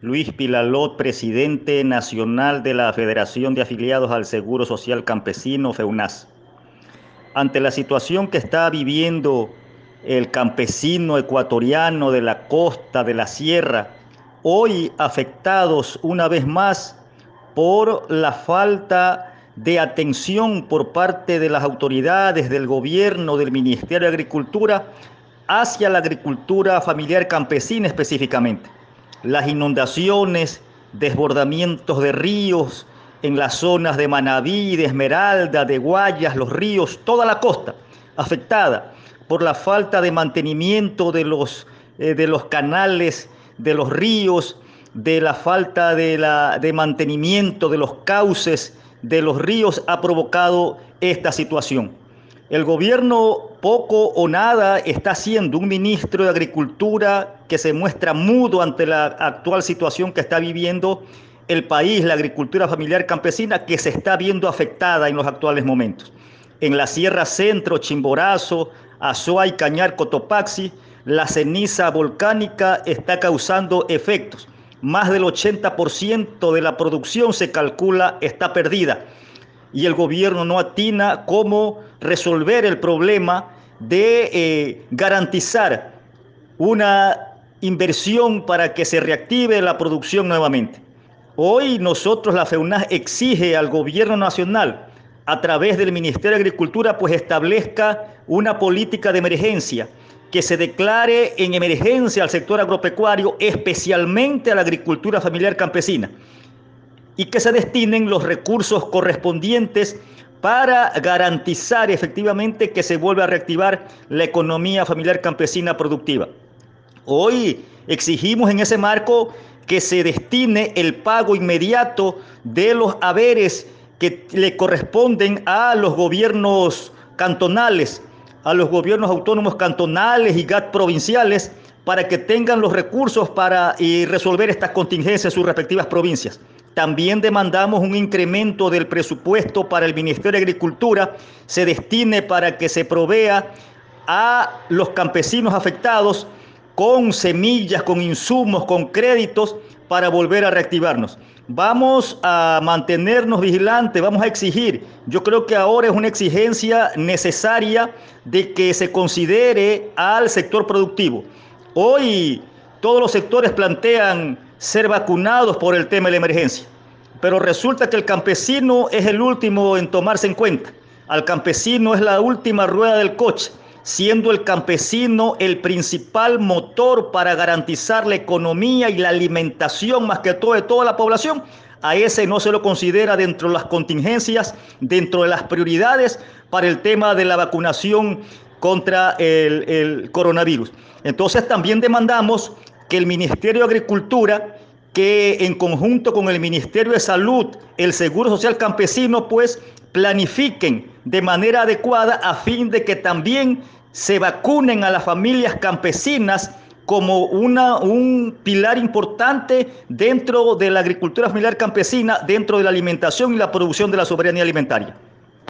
Luis Pilalot, presidente nacional de la Federación de Afiliados al Seguro Social Campesino, FEUNAS. Ante la situación que está viviendo el campesino ecuatoriano de la costa, de la sierra, hoy afectados una vez más por la falta de atención por parte de las autoridades, del gobierno, del Ministerio de Agricultura, hacia la agricultura familiar campesina específicamente las inundaciones, desbordamientos de ríos en las zonas de Manabí, de Esmeralda, de Guayas, los ríos, toda la costa afectada por la falta de mantenimiento de los, eh, de los canales, de los ríos, de la falta de, la, de mantenimiento de los cauces de los ríos ha provocado esta situación. El gobierno poco o nada está haciendo, un ministro de Agricultura que se muestra mudo ante la actual situación que está viviendo el país, la agricultura familiar campesina, que se está viendo afectada en los actuales momentos. En la Sierra Centro, Chimborazo, Azuay, Cañar, Cotopaxi, la ceniza volcánica está causando efectos. Más del 80% de la producción se calcula está perdida y el gobierno no atina cómo resolver el problema de eh, garantizar una inversión para que se reactive la producción nuevamente. Hoy nosotros, la FEUNAS, exige al gobierno nacional, a través del Ministerio de Agricultura, pues establezca una política de emergencia, que se declare en emergencia al sector agropecuario, especialmente a la agricultura familiar campesina y que se destinen los recursos correspondientes para garantizar efectivamente que se vuelva a reactivar la economía familiar campesina productiva. Hoy exigimos en ese marco que se destine el pago inmediato de los haberes que le corresponden a los gobiernos cantonales, a los gobiernos autónomos cantonales y GAT provinciales, para que tengan los recursos para resolver estas contingencias en sus respectivas provincias. También demandamos un incremento del presupuesto para el Ministerio de Agricultura, se destine para que se provea a los campesinos afectados con semillas, con insumos, con créditos para volver a reactivarnos. Vamos a mantenernos vigilantes, vamos a exigir. Yo creo que ahora es una exigencia necesaria de que se considere al sector productivo. Hoy todos los sectores plantean ser vacunados por el tema de la emergencia. Pero resulta que el campesino es el último en tomarse en cuenta. Al campesino es la última rueda del coche, siendo el campesino el principal motor para garantizar la economía y la alimentación más que todo de toda la población. A ese no se lo considera dentro de las contingencias, dentro de las prioridades para el tema de la vacunación contra el, el coronavirus. Entonces también demandamos que el Ministerio de Agricultura, que en conjunto con el Ministerio de Salud, el Seguro Social Campesino, pues planifiquen de manera adecuada a fin de que también se vacunen a las familias campesinas como una, un pilar importante dentro de la agricultura familiar campesina, dentro de la alimentación y la producción de la soberanía alimentaria.